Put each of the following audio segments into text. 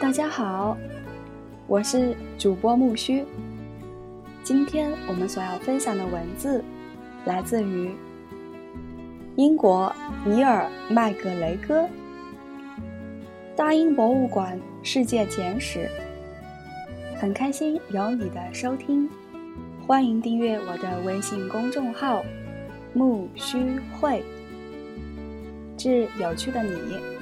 大家好，我是主播木须。今天我们所要分享的文字来自于英国尼尔麦格雷戈《大英博物馆世界简史》。很开心有你的收听，欢迎订阅我的微信公众号“木须会”，致有趣的你。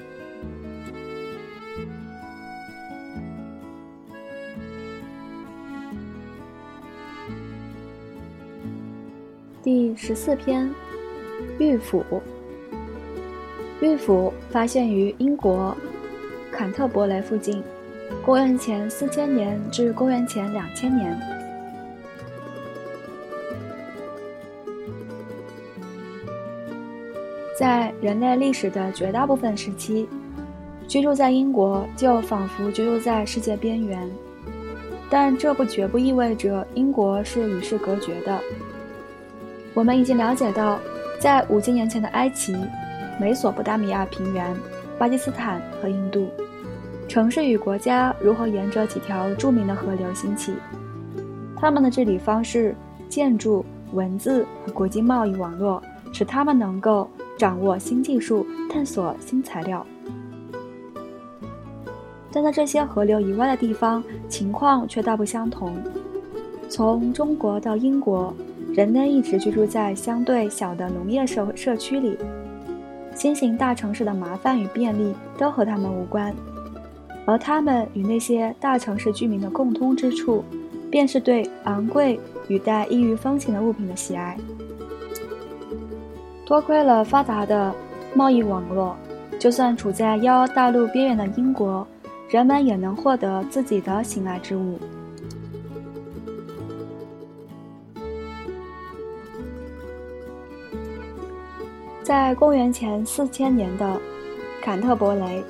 第十四篇，玉斧。玉斧发现于英国坎特伯雷附近，公元前四千年至公元前两千年。在人类历史的绝大部分时期，居住在英国就仿佛居住在世界边缘，但这不绝不意味着英国是与世隔绝的。我们已经了解到，在五千年前的埃及、美索不达米亚平原、巴基斯坦和印度，城市与国家如何沿着几条著名的河流兴起。他们的治理方式、建筑、文字和国际贸易网络，使他们能够掌握新技术、探索新材料。但在这些河流以外的地方，情况却大不相同。从中国到英国。人类一直居住在相对小的农业社社区里，新型大城市的麻烦与便利都和他们无关，而他们与那些大城市居民的共通之处，便是对昂贵与带异域风情的物品的喜爱。多亏了发达的贸易网络，就算处在幺大陆边缘的英国，人们也能获得自己的心爱之物。在公元前四千年的坎特伯雷，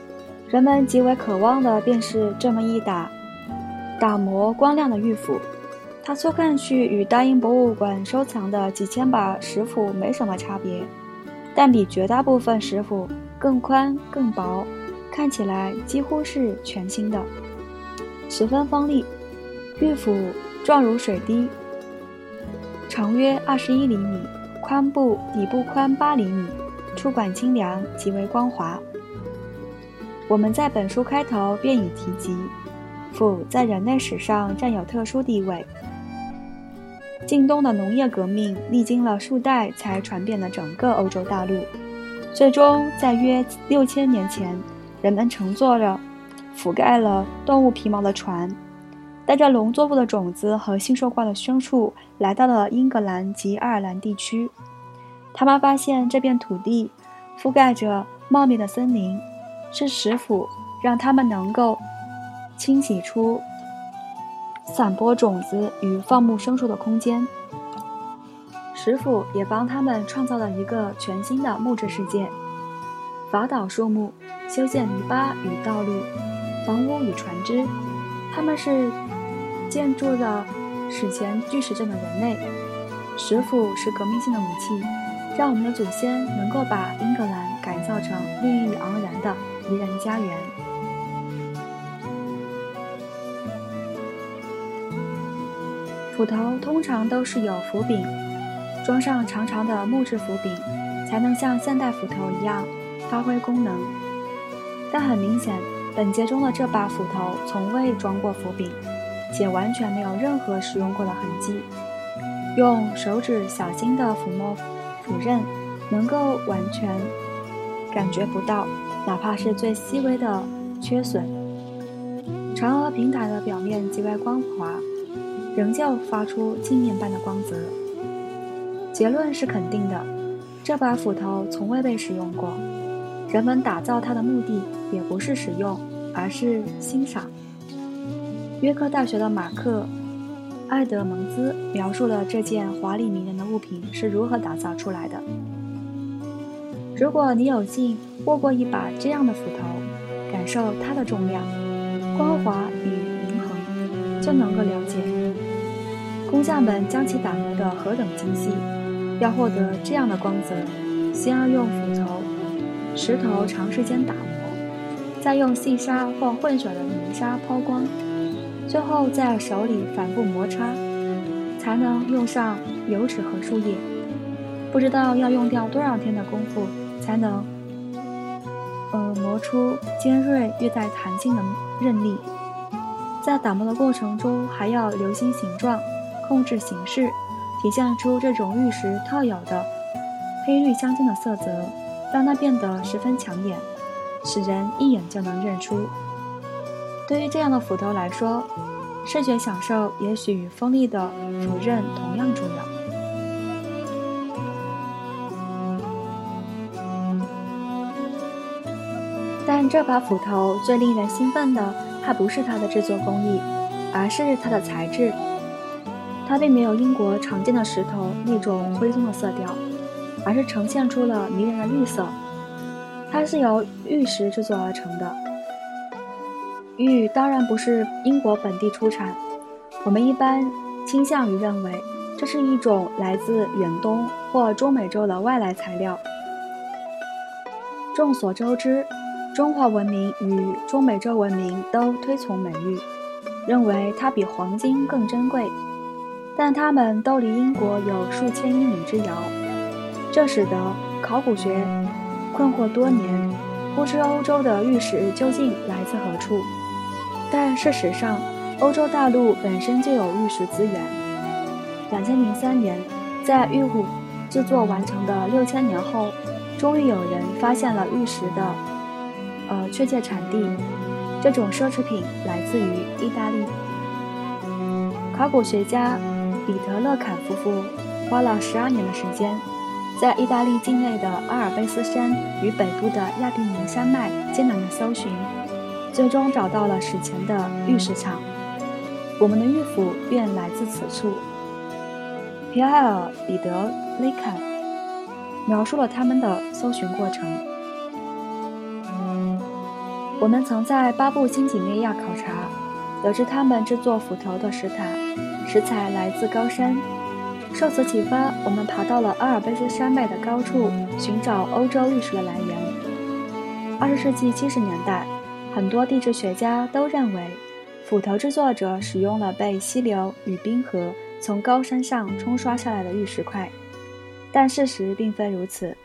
人们极为渴望的便是这么一打打磨光亮的玉斧。它粗看去与大英博物馆收藏的几千把石斧没什么差别，但比绝大部分石斧更宽更薄，看起来几乎是全新的，十分锋利。玉斧状如水滴，长约二十一厘米。髋部底部宽八厘米，出管清凉，极为光滑。我们在本书开头便已提及，斧在人类史上占有特殊地位。近东的农业革命历经了数代才传遍了整个欧洲大陆，最终在约六千年前，人们乘坐着覆盖了动物皮毛的船。带着农作物的种子和新收获的牲畜，来到了英格兰及爱尔兰地区。他们发现这片土地覆盖着茂密的森林，是石斧让他们能够清洗出散播种子与放牧牲畜的空间。石斧也帮他们创造了一个全新的木质世界：伐倒树木，修建篱笆与道路，房屋与船只。他们是。建筑的史前巨石阵的人类，石斧是革命性的武器，让我们的祖先能够把英格兰改造成绿意盎然的宜人家园。斧头通常都是有斧柄，装上长长的木质斧柄，才能像现代斧头一样发挥功能。但很明显，本节中的这把斧头从未装过斧柄。且完全没有任何使用过的痕迹，用手指小心地抚摸斧刃，能够完全感觉不到，哪怕是最细微的缺损。长娥平台的表面极为光滑，仍旧发出镜面般的光泽。结论是肯定的，这把斧头从未被使用过，人们打造它的目的也不是使用，而是欣赏。约克大学的马克·埃德蒙兹描述了这件华丽迷人的物品是如何打造出来的。如果你有幸握过一把这样的斧头，感受它的重量、光滑与平衡，就能够了解工匠们将其打磨得何等精细。要获得这样的光泽，先要用斧头、石头长时间打磨，再用细沙或混水的泥沙抛光，最后在手里反复摩擦，才能用上油脂和树叶。不知道要用掉多少天的功夫，才能，呃，磨出尖锐略带弹性的刃力。在打磨的过程中，还要留心形状，控制形式，体现出这种玉石特有的黑绿相间的色泽，让它变得十分抢眼，使人一眼就能认出。对于这样的斧头来说，视觉享受也许与锋利的斧刃同样重要。但这把斧头最令人兴奋的。还不是它的制作工艺，而是它的材质。它并没有英国常见的石头那种灰棕的色调，而是呈现出了迷人的绿色。它是由玉石制作而成的。玉当然不是英国本地出产，我们一般倾向于认为这是一种来自远东或中美洲的外来材料。众所周知。中华文明与中美洲文明都推崇美玉，认为它比黄金更珍贵，但它们都离英国有数千英里之遥，这使得考古学困惑多年，不知欧洲的玉石究竟来自何处。但事实上，欧洲大陆本身就有玉石资源。两千零三年，在玉虎制作完成的六千年后，终于有人发现了玉石的。呃，确切产地，这种奢侈品来自于意大利。考古学家彼得勒坎夫妇花了十二年的时间，在意大利境内的阿尔卑斯山与北部的亚平宁山脉艰难的搜寻，最终找到了史前的玉石场。我们的玉斧便来自此处。皮埃尔·彼得勒坎描述了他们的搜寻过程。我们曾在巴布新几内亚考察，得知他们制作斧头的石塔石材来自高山。受此启发，我们爬到了阿尔卑斯山脉的高处，寻找欧洲玉石的来源。二十世纪七十年代，很多地质学家都认为，斧头制作者使用了被溪流与冰河从高山上冲刷下来的玉石块，但事实并非如此。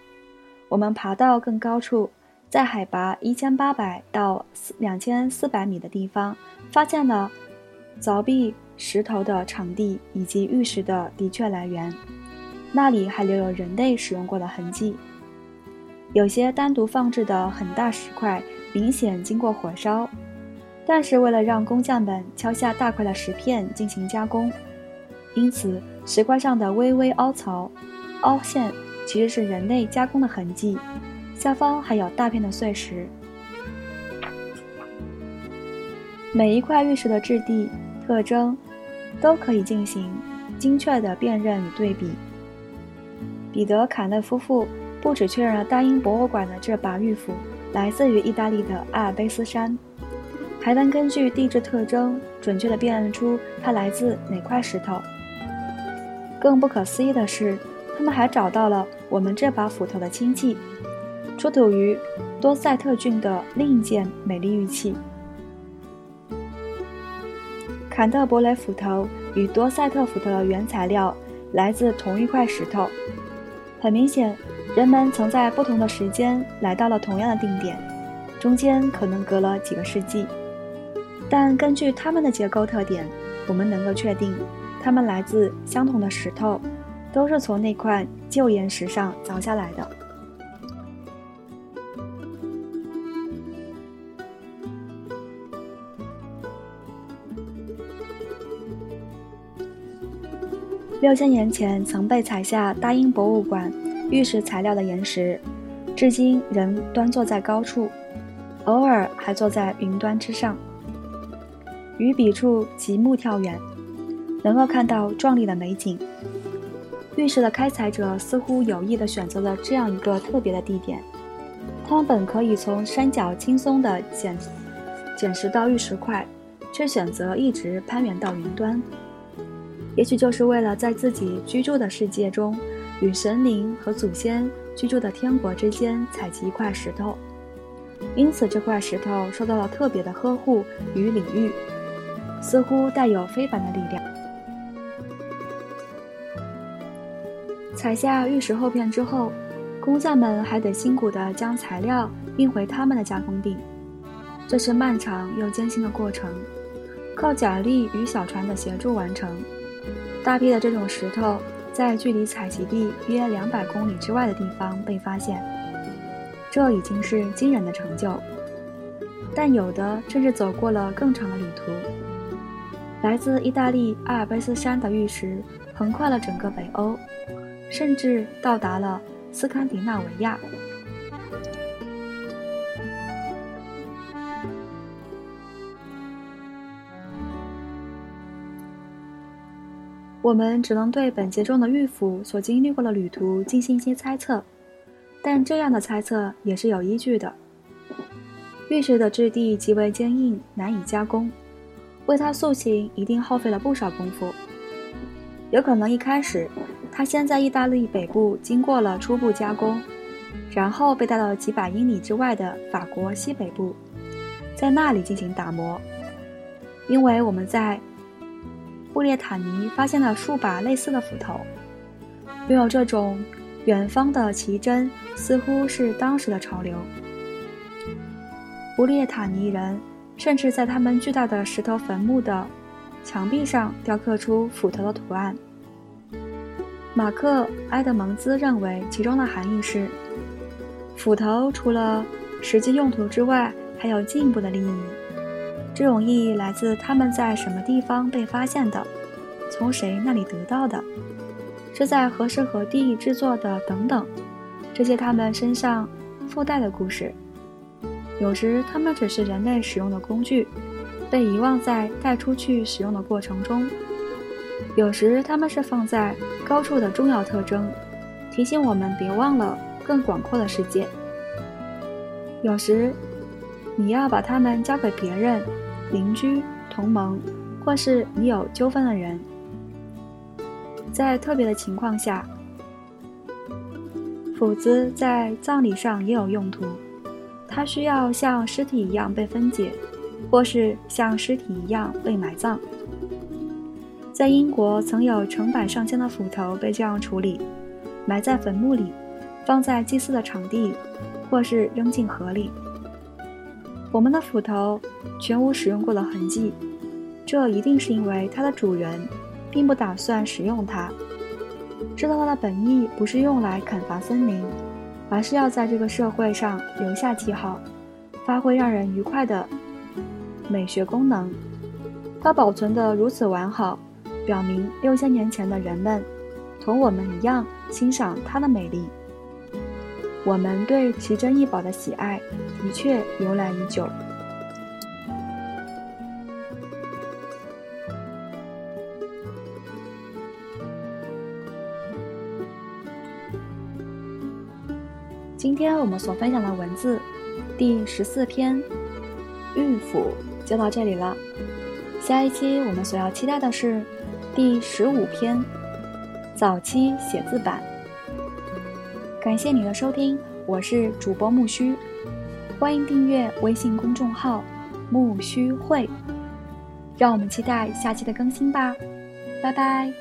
我们爬到更高处。在海拔一千八百到两千四百米的地方，发现了凿壁石头的场地以及玉石的的确来源，那里还留有人类使用过的痕迹。有些单独放置的很大石块明显经过火烧，但是为了让工匠们敲下大块的石片进行加工，因此石块上的微微凹槽、凹陷其实是人类加工的痕迹。下方还有大片的碎石，每一块玉石的质地特征都可以进行精确的辨认与对比。彼得·坎勒夫妇不只确认了大英博物馆的这把玉斧来自于意大利的阿尔卑斯山，还能根据地质特征准确地辨认出它来自哪块石头。更不可思议的是，他们还找到了我们这把斧头的亲戚。出土于多塞特郡的另一件美丽玉器——坎特伯雷斧头，与多塞特斧头的原材料来自同一块石头。很明显，人们曾在不同的时间来到了同样的定点，中间可能隔了几个世纪。但根据它们的结构特点，我们能够确定，它们来自相同的石头，都是从那块旧岩石上凿下来的。六千年前曾被采下大英博物馆玉石材料的岩石，至今仍端坐在高处，偶尔还坐在云端之上。与彼处极目眺远，能够看到壮丽的美景。玉石的开采者似乎有意地选择了这样一个特别的地点，他们本可以从山脚轻松地捡捡拾到玉石块，却选择一直攀援到云端。也许就是为了在自己居住的世界中，与神灵和祖先居住的天国之间采集一块石头，因此这块石头受到了特别的呵护与礼遇，似乎带有非凡的力量。采下玉石厚片之后，工匠们还得辛苦地将材料运回他们的加工地，这是漫长又艰辛的过程，靠脚力与小船的协助完成。大批的这种石头在距离采集地约两百公里之外的地方被发现，这已经是惊人的成就。但有的甚至走过了更长的旅途。来自意大利阿尔卑斯山的玉石横跨了整个北欧。甚至到达了斯堪的纳维亚。我们只能对本节中的玉斧所经历过的旅途进行一些猜测，但这样的猜测也是有依据的。玉石的质地极为坚硬，难以加工，为它塑形一定耗费了不少功夫。有可能一开始。它先在意大利北部经过了初步加工，然后被带到几百英里之外的法国西北部，在那里进行打磨。因为我们在布列塔尼发现了数把类似的斧头，拥有这种远方的奇珍似乎是当时的潮流。布列塔尼人甚至在他们巨大的石头坟墓的墙壁上雕刻出斧头的图案。马克·埃德蒙兹认为，其中的含义是，斧头除了实际用途之外，还有进一步的利益。这种意义来自他们在什么地方被发现的，从谁那里得到的，是在何时何地制作的等等，这些他们身上附带的故事。有时，他们只是人类使用的工具，被遗忘在带出去使用的过程中。有时，它们是放在高处的重要特征，提醒我们别忘了更广阔的世界。有时，你要把它们交给别人，邻居、同盟，或是你有纠纷的人。在特别的情况下，斧子在葬礼上也有用途，它需要像尸体一样被分解，或是像尸体一样被埋葬。在英国，曾有成百上千的斧头被这样处理，埋在坟墓里，放在祭祀的场地，或是扔进河里。我们的斧头全无使用过的痕迹，这一定是因为它的主人并不打算使用它，知道它的本意不是用来砍伐森林，而是要在这个社会上留下记号，发挥让人愉快的美学功能。它保存得如此完好。表明六千年前的人们，同我们一样欣赏它的美丽。我们对奇珍异宝的喜爱的确由来已久。今天我们所分享的文字，第十四篇《玉斧》就到这里了。下一期我们所要期待的是。第十五篇，早期写字版。感谢你的收听，我是主播木须，欢迎订阅微信公众号“木须会”，让我们期待下期的更新吧，拜拜。